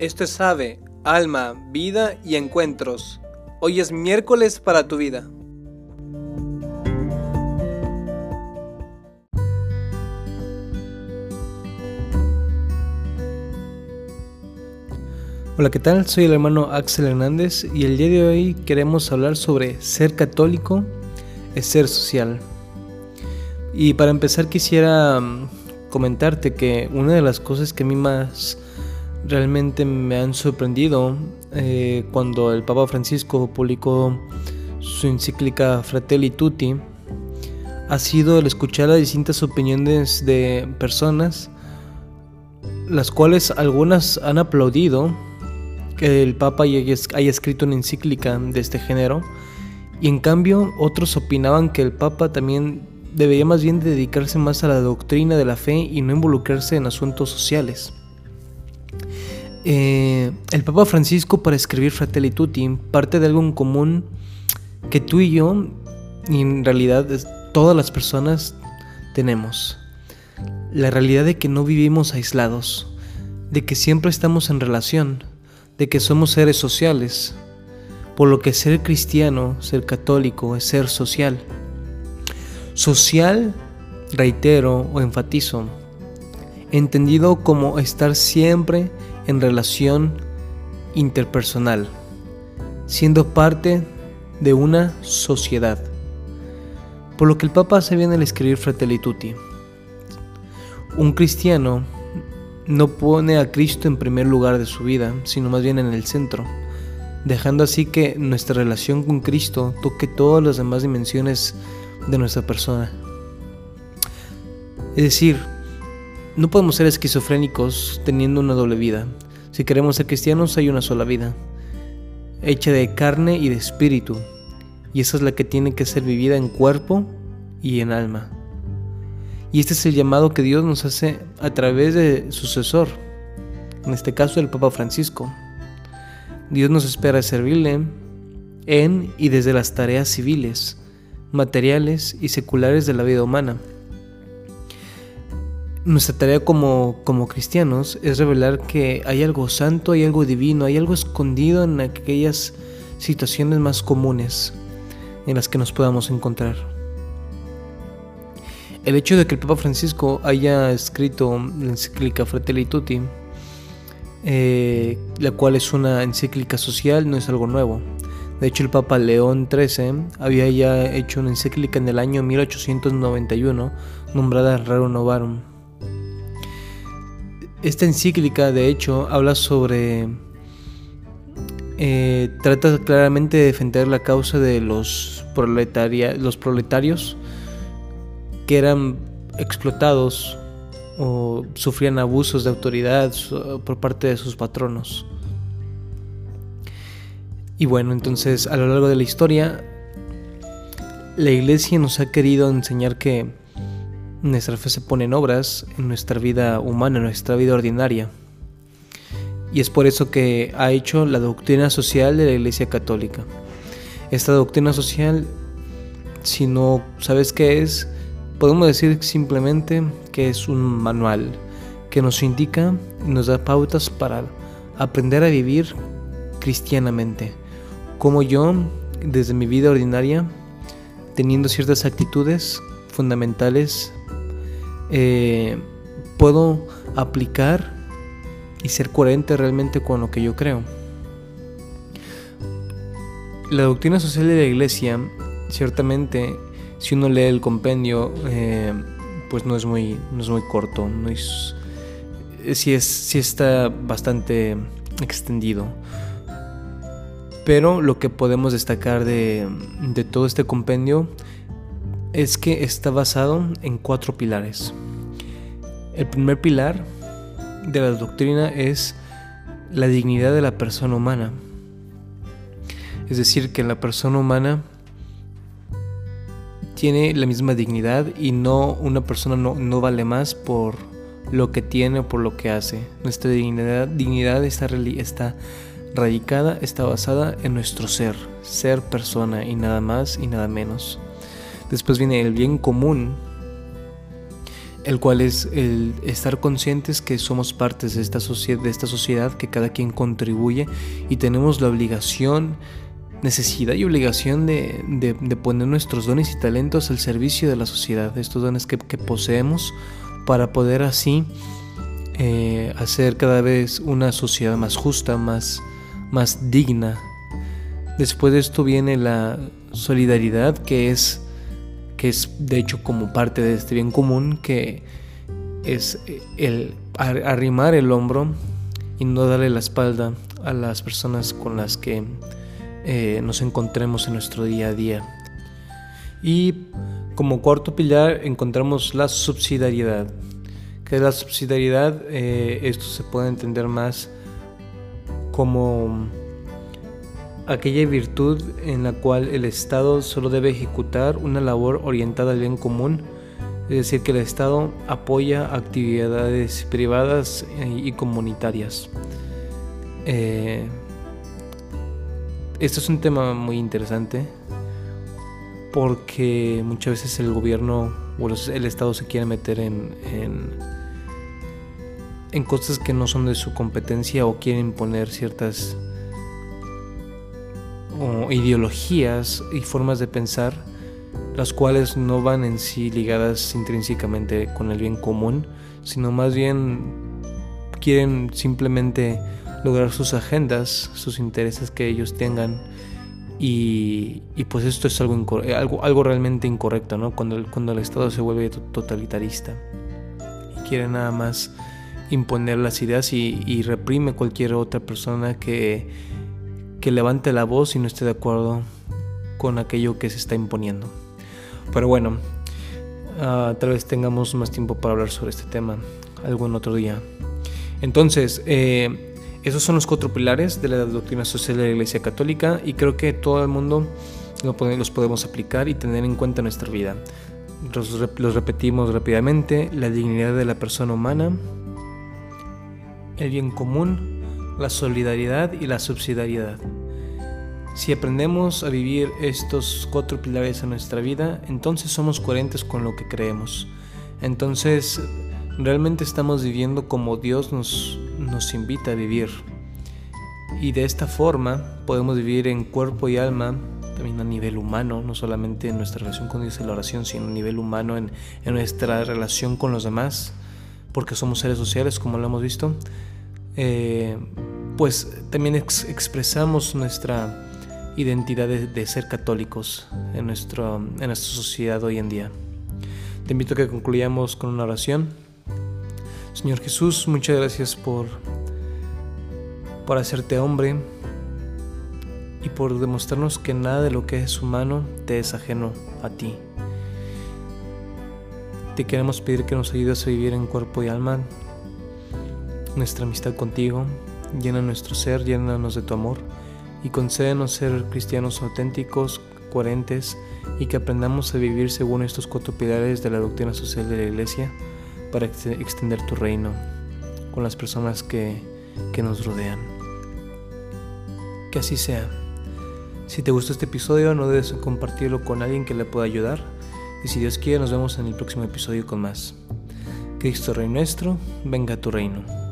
Esto es Ave, Alma, Vida y Encuentros. Hoy es miércoles para tu vida. Hola, ¿qué tal? Soy el hermano Axel Hernández y el día de hoy queremos hablar sobre ser católico es ser social. Y para empezar quisiera mm, comentarte que una de las cosas que a mí más realmente me han sorprendido eh, cuando el Papa Francisco publicó su encíclica Fratelli Tutti ha sido el escuchar las distintas opiniones de personas, las cuales algunas han aplaudido que el Papa haya, haya escrito una encíclica de este género, y en cambio otros opinaban que el Papa también debería más bien dedicarse más a la doctrina de la fe y no involucrarse en asuntos sociales. Eh, el Papa Francisco para escribir Fratelli Tutti parte de algo en común que tú y yo, y en realidad todas las personas, tenemos. La realidad de que no vivimos aislados, de que siempre estamos en relación, de que somos seres sociales, por lo que ser cristiano, ser católico, es ser social. Social, reitero o enfatizo, entendido como estar siempre en relación interpersonal, siendo parte de una sociedad. Por lo que el Papa hace bien al escribir Fratelli Tutti. Un cristiano no pone a Cristo en primer lugar de su vida, sino más bien en el centro, dejando así que nuestra relación con Cristo toque todas las demás dimensiones de nuestra persona. Es decir, no podemos ser esquizofrénicos teniendo una doble vida. Si queremos ser cristianos hay una sola vida, hecha de carne y de espíritu, y esa es la que tiene que ser vivida en cuerpo y en alma. Y este es el llamado que Dios nos hace a través de su sucesor, en este caso el Papa Francisco. Dios nos espera servirle en y desde las tareas civiles, materiales y seculares de la vida humana nuestra tarea como, como cristianos es revelar que hay algo santo, hay algo divino, hay algo escondido en aquellas situaciones más comunes en las que nos podamos encontrar. El hecho de que el Papa Francisco haya escrito la encíclica Fratelli Tutti, eh, la cual es una encíclica social, no es algo nuevo. De hecho, el Papa León XIII había ya hecho una encíclica en el año 1891 nombrada Rerum Novarum esta encíclica, de hecho, habla sobre... Eh, trata claramente de defender la causa de los, los proletarios que eran explotados o sufrían abusos de autoridad por parte de sus patronos. Y bueno, entonces a lo largo de la historia, la iglesia nos ha querido enseñar que nuestra fe se pone en obras en nuestra vida humana, en nuestra vida ordinaria. Y es por eso que ha hecho la doctrina social de la Iglesia Católica. Esta doctrina social, si no sabes qué es, podemos decir simplemente que es un manual que nos indica y nos da pautas para aprender a vivir cristianamente. Como yo, desde mi vida ordinaria, teniendo ciertas actitudes fundamentales eh, puedo aplicar y ser coherente realmente con lo que yo creo. La doctrina social de la iglesia, ciertamente, si uno lee el compendio, eh, pues no es muy, no es muy corto, no es, sí, es, sí está bastante extendido. Pero lo que podemos destacar de, de todo este compendio es que está basado en cuatro pilares. El primer pilar de la doctrina es la dignidad de la persona humana. Es decir, que la persona humana tiene la misma dignidad y no una persona no, vale más por lo que tiene o por lo que hace. Nuestra dignidad, dignidad está, está radicada, está basada en nuestro ser, ser persona y nada más y nada menos. Después viene el bien común. el cual es el estar conscientes que somos partes de esta, de esta sociedad, que cada quien contribuye y tenemos la obligación, necesidad y obligación de, poner nuestros dones y talentos al servicio de la sociedad, estos dones que, poseemos, para poder así eh, hacer cada vez una sociedad más justa, más, más digna. Después de esto viene la solidaridad, que es que es de hecho como parte de este bien común, que es el arrimar el hombro y no darle la espalda a las personas con las que eh, nos encontremos en nuestro día a día. Y como cuarto pilar encontramos la subsidiariedad. que la subsidiariedad? Eh, esto se puede entender más como aquella virtud en la cual el Estado solo debe ejecutar una labor orientada al bien común, es decir, que el Estado apoya actividades privadas y comunitarias. Eh, esto es un tema muy interesante porque muchas veces el gobierno o el Estado se quiere meter en, en, en cosas que no son de su competencia o quieren imponer ciertas ideologías y formas de pensar, las cuales no van en sí ligadas intrínsecamente con el bien común, sino más bien quieren simplemente lograr sus agendas, sus intereses que ellos tengan. Y, pues esto es algo, algo, algo realmente incorrecto, ¿no? Cuando el, cuando el Estado se vuelve totalitarista y quiere nada más imponer las ideas y, y reprime cualquier otra persona que que levante la voz y no esté de acuerdo con aquello que se está imponiendo. Pero bueno, uh, tal vez tengamos más tiempo para hablar sobre este tema algún otro día. Entonces, eh, esos son los cuatro pilares de la doctrina social de la Iglesia Católica y creo que todo el mundo los podemos aplicar y tener en cuenta en nuestra vida. Los repetimos rápidamente, la dignidad de la persona humana, el bien común, la solidaridad y la subsidiariedad. Si aprendemos a vivir estos cuatro pilares en nuestra vida, entonces somos coherentes con lo que creemos. Entonces, realmente estamos viviendo como Dios nos, nos invita a vivir. Y de esta forma podemos vivir en cuerpo y alma, también a nivel humano, no solamente en nuestra relación con Dios en la oración, sino a nivel humano en, en nuestra relación con los demás, porque somos seres sociales, como lo hemos visto. Eh, pues también expresamos nuestra identidad de, ser católicos en, nuestro, en nuestra sociedad hoy en día. Te invito a que concluyamos con una oración. Señor Jesús, muchas gracias por, por hacerte hombre y por demostrarnos que nada de lo que es humano te es ajeno a ti. Te queremos pedir que nos ayudes a vivir en cuerpo y alma nuestra amistad contigo, llena nuestro ser, llénanos de tu amor y concédenos ser cristianos auténticos, coherentes y que aprendamos a vivir según estos cuatro pilares de la doctrina social de la Iglesia para extender tu reino con las personas que, que nos rodean. Que así sea. Si te gustó este episodio, no debes compartirlo con alguien que le pueda ayudar. Y si Dios quiere, nos vemos en el próximo episodio con más. Cristo Rey nuestro, venga a tu reino.